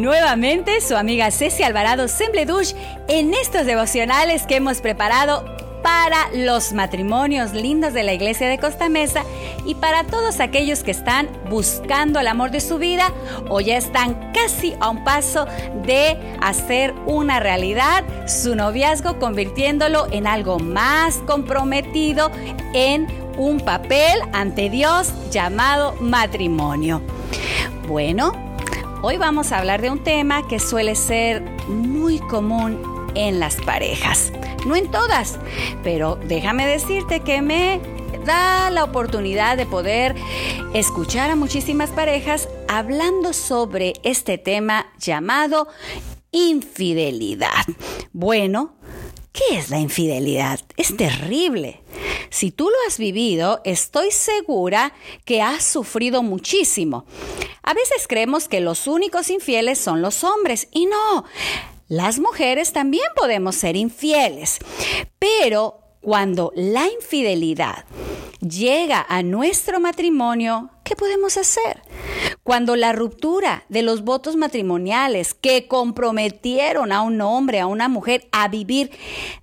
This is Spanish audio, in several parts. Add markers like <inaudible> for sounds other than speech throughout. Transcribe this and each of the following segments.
nuevamente su amiga Ceci Alvarado Sembledush en estos devocionales que hemos preparado para los matrimonios lindos de la iglesia de Costa Mesa y para todos aquellos que están buscando el amor de su vida o ya están casi a un paso de hacer una realidad su noviazgo convirtiéndolo en algo más comprometido en un papel ante Dios llamado matrimonio. Bueno, hoy vamos a hablar de un tema que suele ser muy común en las parejas. No en todas, pero déjame decirte que me da la oportunidad de poder escuchar a muchísimas parejas hablando sobre este tema llamado infidelidad. Bueno, ¿qué es la infidelidad? Es terrible. Si tú lo has vivido, estoy segura que has sufrido muchísimo. A veces creemos que los únicos infieles son los hombres y no. Las mujeres también podemos ser infieles, pero cuando la infidelidad llega a nuestro matrimonio, ¿qué podemos hacer? Cuando la ruptura de los votos matrimoniales que comprometieron a un hombre, a una mujer, a vivir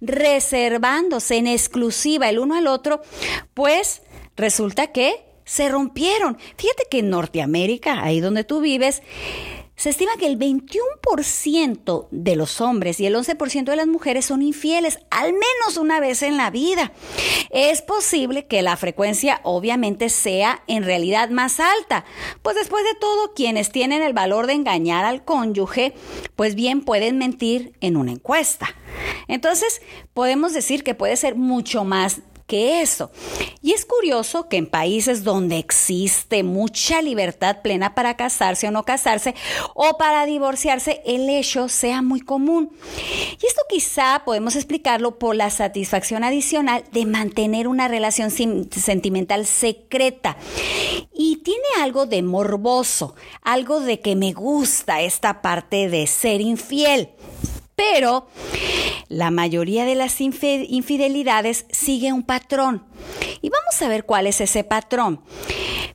reservándose en exclusiva el uno al otro, pues resulta que se rompieron. Fíjate que en Norteamérica, ahí donde tú vives, se estima que el 21% de los hombres y el 11% de las mujeres son infieles al menos una vez en la vida. Es posible que la frecuencia obviamente sea en realidad más alta, pues después de todo quienes tienen el valor de engañar al cónyuge, pues bien pueden mentir en una encuesta. Entonces, podemos decir que puede ser mucho más que eso. Y es curioso que en países donde existe mucha libertad plena para casarse o no casarse o para divorciarse, el hecho sea muy común. Y esto quizá podemos explicarlo por la satisfacción adicional de mantener una relación sentimental secreta. Y tiene algo de morboso, algo de que me gusta esta parte de ser infiel. Pero la mayoría de las infidelidades sigue un patrón. Y vamos a ver cuál es ese patrón.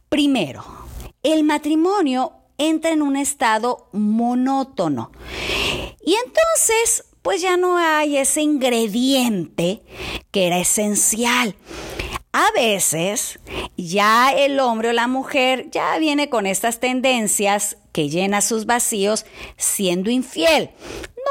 Primero, el matrimonio entra en un estado monótono. Y entonces, pues ya no hay ese ingrediente que era esencial. A veces ya el hombre o la mujer ya viene con estas tendencias que llena sus vacíos siendo infiel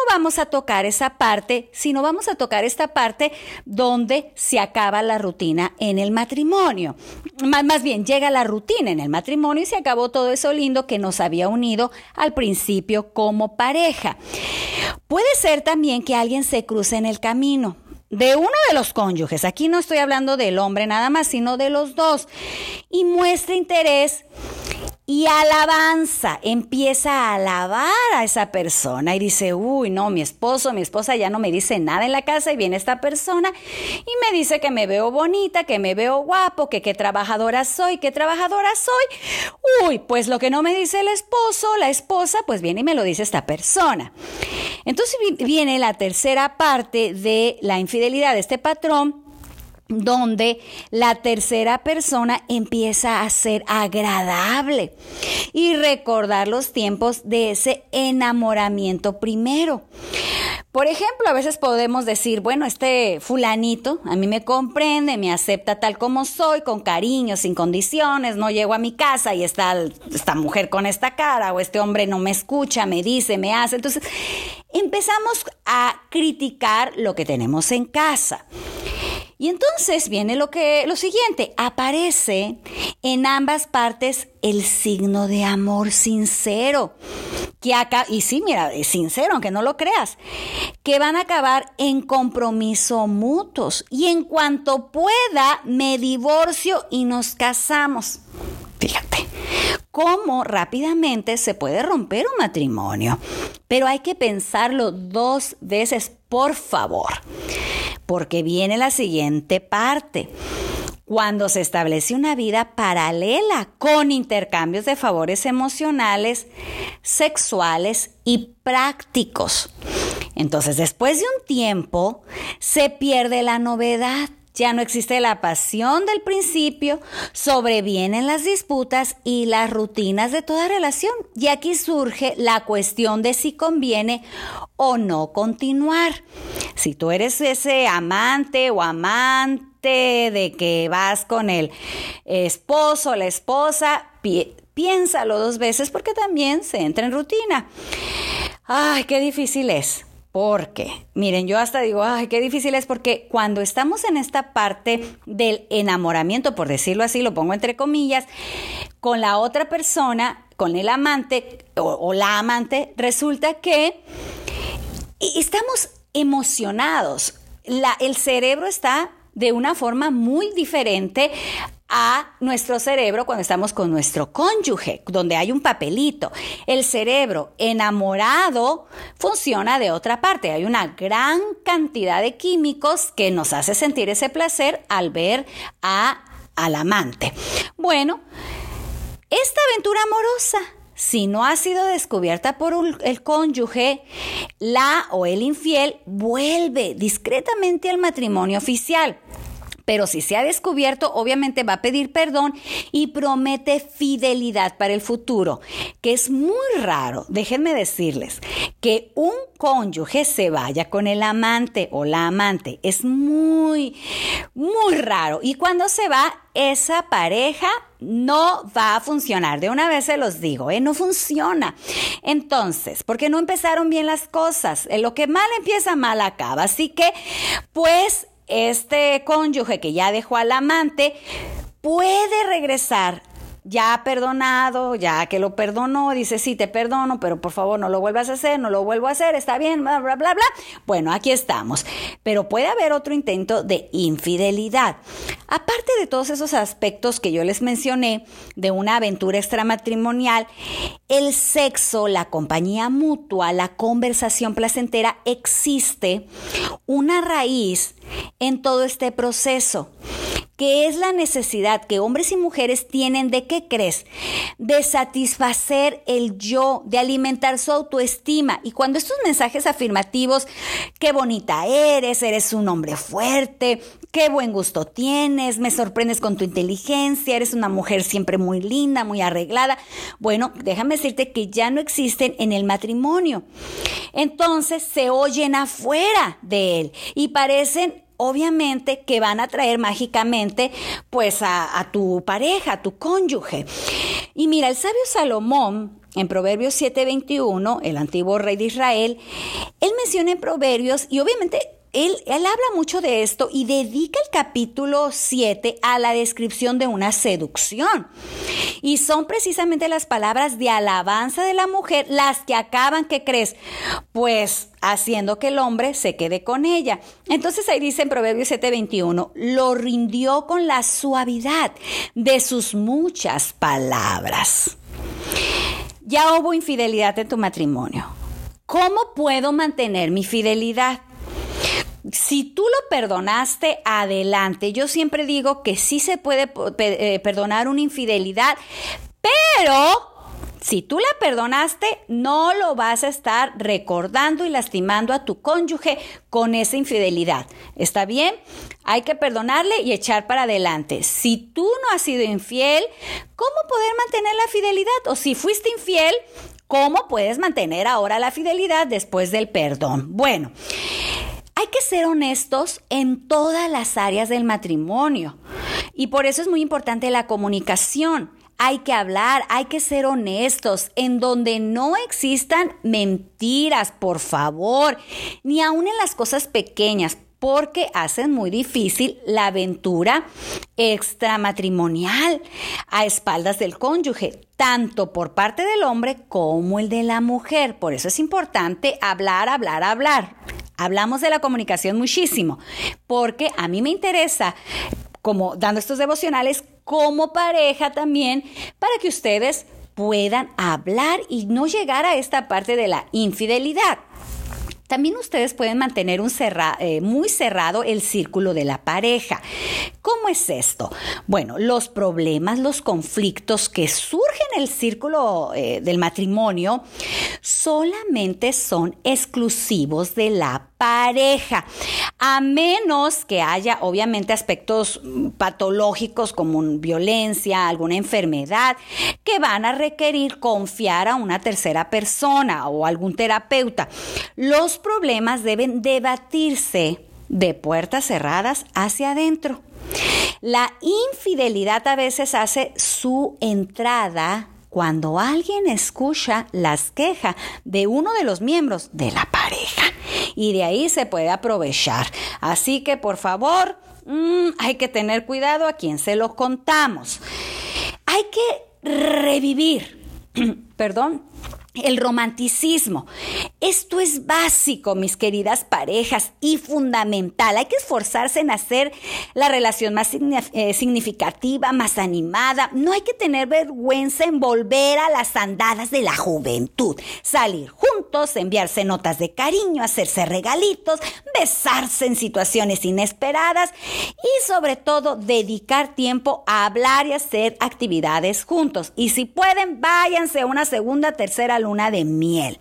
vamos a tocar esa parte, sino vamos a tocar esta parte donde se acaba la rutina en el matrimonio. más bien, llega la rutina en el matrimonio y se acabó todo eso lindo que nos había unido al principio como pareja. Puede ser también que alguien se cruce en el camino de uno de los cónyuges, aquí no estoy hablando del hombre nada más, sino de los dos, y muestre interés y alabanza, empieza a alabar a esa persona y dice, uy, no, mi esposo, mi esposa ya no me dice nada en la casa y viene esta persona y me dice que me veo bonita, que me veo guapo, que qué trabajadora soy, qué trabajadora soy. Uy, pues lo que no me dice el esposo, la esposa, pues viene y me lo dice esta persona. Entonces viene la tercera parte de la infidelidad de este patrón donde la tercera persona empieza a ser agradable y recordar los tiempos de ese enamoramiento primero. Por ejemplo, a veces podemos decir, bueno, este fulanito a mí me comprende, me acepta tal como soy, con cariño, sin condiciones, no llego a mi casa y está esta mujer con esta cara o este hombre no me escucha, me dice, me hace. Entonces, empezamos a criticar lo que tenemos en casa. Y entonces viene lo que lo siguiente, aparece en ambas partes el signo de amor sincero. Que acá, y sí, mira, es sincero, aunque no lo creas, que van a acabar en compromiso mutuos. Y en cuanto pueda, me divorcio y nos casamos. Fíjate, cómo rápidamente se puede romper un matrimonio. Pero hay que pensarlo dos veces, por favor porque viene la siguiente parte. Cuando se establece una vida paralela con intercambios de favores emocionales, sexuales y prácticos. Entonces, después de un tiempo, se pierde la novedad ya no existe la pasión del principio, sobrevienen las disputas y las rutinas de toda relación. Y aquí surge la cuestión de si conviene o no continuar. Si tú eres ese amante o amante de que vas con el esposo la esposa, piénsalo dos veces porque también se entra en rutina. Ay, qué difícil es. Porque, miren, yo hasta digo, ay, qué difícil es porque cuando estamos en esta parte del enamoramiento, por decirlo así, lo pongo entre comillas, con la otra persona, con el amante o, la amante, resulta que estamos emocionados. el cerebro está de una forma muy diferente a nuestro cerebro cuando estamos con nuestro cónyuge, donde hay un papelito. El cerebro enamorado funciona de otra parte. Hay una gran cantidad de químicos que nos hace sentir ese placer al ver a, al amante. Bueno, esta aventura amorosa si no ha sido descubierta por el cónyuge, la o el infiel vuelve discretamente al matrimonio oficial. Pero si se ha descubierto, obviamente va a pedir perdón y promete fidelidad para el futuro, que es muy raro, déjenme decirles, que un cónyuge se vaya con el amante o la amante. Es muy, muy raro. Y cuando se va, esa pareja no va a funcionar. De una vez se los digo, ¿eh? no funciona. Entonces, porque no empezaron bien las cosas. En lo que mal empieza, mal acaba. Así que, pues, este cónyuge que ya dejó al amante puede regresar ya perdonado, ya que lo perdonó, dice, sí, te perdono, pero por favor no lo vuelvas a hacer, no lo vuelvo a hacer, está bien, bla, bla, bla, bla. Bueno, aquí estamos. Pero puede haber otro intento de infidelidad. Aparte de todos esos aspectos que yo les mencioné de una aventura extramatrimonial, el sexo, la compañía mutua, la conversación placentera, existe una raíz en todo este proceso que es la necesidad que hombres y mujeres tienen de qué crees? De satisfacer el yo, de alimentar su autoestima. Y cuando estos mensajes afirmativos, qué bonita eres, eres un hombre fuerte, qué buen gusto tienes, me sorprendes con tu inteligencia, eres una mujer siempre muy linda, muy arreglada. Bueno, déjame decirte que ya no existen en el matrimonio. Entonces se oyen afuera de él y parecen obviamente que van a traer mágicamente pues a, tu pareja, a tu cónyuge. Y mira, el sabio Salomón en Proverbios 7:21, el antiguo rey de Israel, él menciona en Proverbios y obviamente él, habla mucho de esto y dedica el capítulo 7 a la descripción de una seducción. Y son precisamente las palabras de alabanza de la mujer las que acaban, ¿qué crees? Pues haciendo que el hombre se quede con ella. Entonces ahí dice en Proverbios 7:21, lo rindió con la suavidad de sus muchas palabras. Ya hubo infidelidad en tu matrimonio. ¿Cómo puedo mantener mi fidelidad? Si tú lo perdonaste, adelante. Yo siempre digo que sí se puede eh, perdonar una infidelidad, pero si tú la perdonaste, no lo vas a estar recordando y lastimando a tu cónyuge con esa infidelidad. ¿Está bien? Hay que perdonarle y echar para adelante. Si tú no has sido infiel, ¿cómo poder mantener la fidelidad? O si fuiste infiel, ¿cómo puedes mantener ahora la fidelidad después del perdón? Bueno. Hay que ser honestos en todas las áreas del matrimonio y por eso es muy importante la comunicación. Hay que hablar, hay que ser honestos, en donde no existan mentiras, por favor, ni aún en las cosas pequeñas, porque hacen muy difícil la aventura extramatrimonial a espaldas del cónyuge, tanto por parte del hombre como el de la mujer. Por eso es importante hablar, hablar, hablar. Hablamos de la comunicación muchísimo, porque a mí me interesa, como dando estos devocionales, como pareja también, para que ustedes puedan hablar y no llegar a esta parte de la infidelidad. También ustedes pueden mantener un eh, muy cerrado el círculo de la pareja. ¿Cómo es esto? Bueno, los problemas, los conflictos que surgen en el círculo eh, del matrimonio solamente son exclusivos de la pareja, a menos que haya obviamente aspectos patológicos como violencia, alguna enfermedad, que van a requerir confiar a una tercera persona o algún terapeuta. Los problemas deben debatirse de puertas cerradas hacia adentro. La infidelidad a veces hace su entrada cuando alguien escucha las quejas de uno de los miembros de la pareja y de ahí se puede aprovechar. Así que por favor, mm, hay que tener cuidado a quien se lo contamos. Hay que revivir, <clears throat> perdón, el romanticismo. Esto es básico, mis queridas parejas, y fundamental. Hay que esforzarse en hacer la relación más eh, significativa, más animada. No hay que tener vergüenza en volver a las andadas de la juventud. Salir juntos, enviarse notas de cariño, hacerse regalitos, besarse en situaciones inesperadas y sobre todo dedicar tiempo a hablar y hacer actividades juntos. Y si pueden, váyanse a una segunda, tercera luna de miel.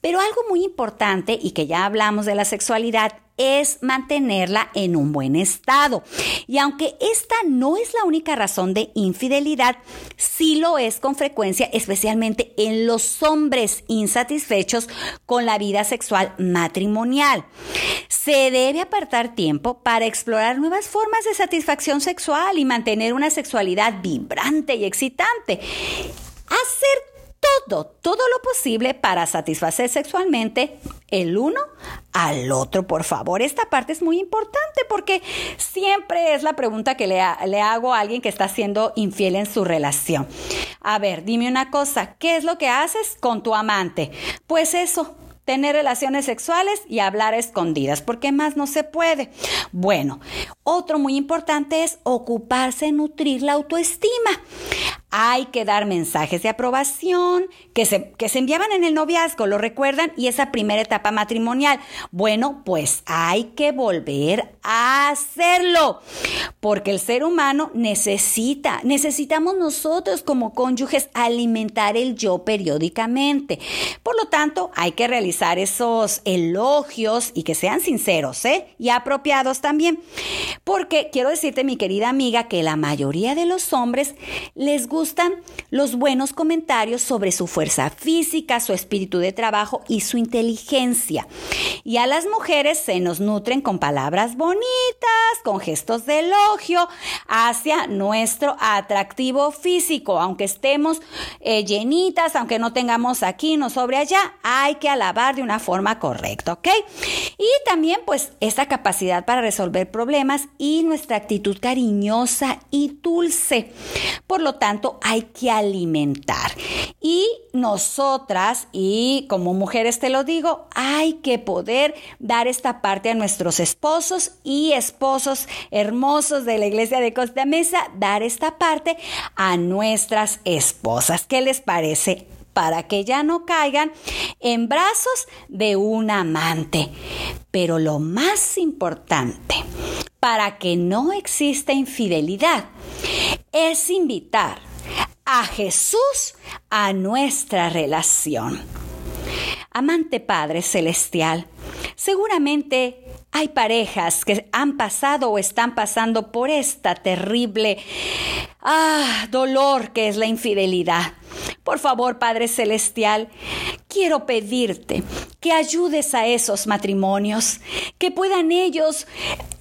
Pero algo muy importante y que ya hablamos de la sexualidad es mantenerla en un buen estado. Y aunque esta no es la única razón de infidelidad, sí lo es con frecuencia, especialmente en los hombres insatisfechos con la vida sexual matrimonial. Se debe apartar tiempo para explorar nuevas formas de satisfacción sexual y mantener una sexualidad vibrante y excitante. Hacer todo, todo lo posible para satisfacer sexualmente el uno al otro. Por favor, esta parte es muy importante porque siempre es la pregunta que le, le hago a alguien que está siendo infiel en su relación. A ver, dime una cosa, ¿qué es lo que haces con tu amante? Pues eso, tener relaciones sexuales y hablar escondidas, porque más no se puede. Bueno, otro muy importante es ocuparse en nutrir la autoestima. Hay que dar mensajes de aprobación que se, que se enviaban en el noviazgo, ¿lo recuerdan? Y esa primera etapa matrimonial. Bueno, pues hay que volver a hacerlo, porque el ser humano necesita, necesitamos nosotros como cónyuges alimentar el yo periódicamente. Por lo tanto, hay que realizar esos elogios y que sean sinceros, ¿eh? Y apropiados también. Porque quiero decirte, mi querida amiga, que la mayoría de los hombres les gusta gustan los buenos comentarios sobre su fuerza física, su espíritu de trabajo y su inteligencia. Y a las mujeres se nos nutren con palabras bonitas, con gestos de elogio hacia nuestro atractivo físico. Aunque estemos eh, llenitas, aunque no tengamos aquí, no sobre allá, hay que alabar de una forma correcta, ¿ok? Y también pues esta capacidad para resolver problemas y nuestra actitud cariñosa y dulce. Por lo tanto, hay que alimentar. Y nosotras, y como mujeres te lo digo, hay que poder dar esta parte a nuestros esposos y esposos hermosos de la iglesia de Costa Mesa, dar esta parte a nuestras esposas. ¿Qué les parece? para que ya no caigan en brazos de un amante. Pero lo más importante, para que no exista infidelidad, es invitar a Jesús a nuestra relación. Amante Padre Celestial, seguramente hay parejas que han pasado o están pasando por esta terrible ah, dolor que es la infidelidad. Por favor, Padre Celestial, quiero pedirte que ayudes a esos matrimonios, que puedan ellos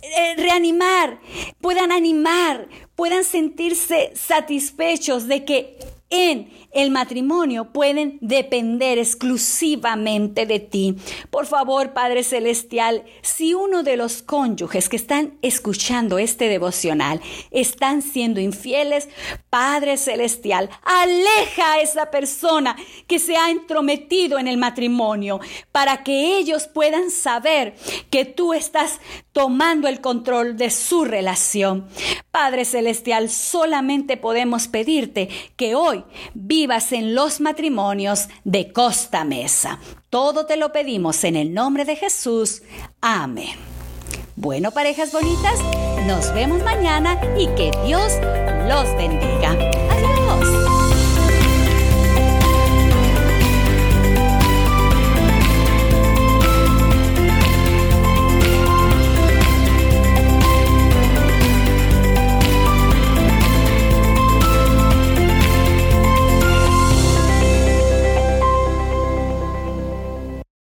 eh, reanimar, puedan animar, puedan sentirse satisfechos de que en el matrimonio pueden depender exclusivamente de ti. Por favor, Padre Celestial, si uno de los cónyuges que están escuchando este devocional están siendo infieles, Padre Celestial, aleja a esa persona que se ha entrometido en el matrimonio para que ellos puedan saber que tú estás tomando el control de su relación. Padre Celestial, solamente podemos pedirte que hoy vivas en los matrimonios de Costa Mesa. Todo te lo pedimos en el nombre de Jesús. Amén. Bueno, parejas bonitas, nos vemos mañana y que Dios los bendiga.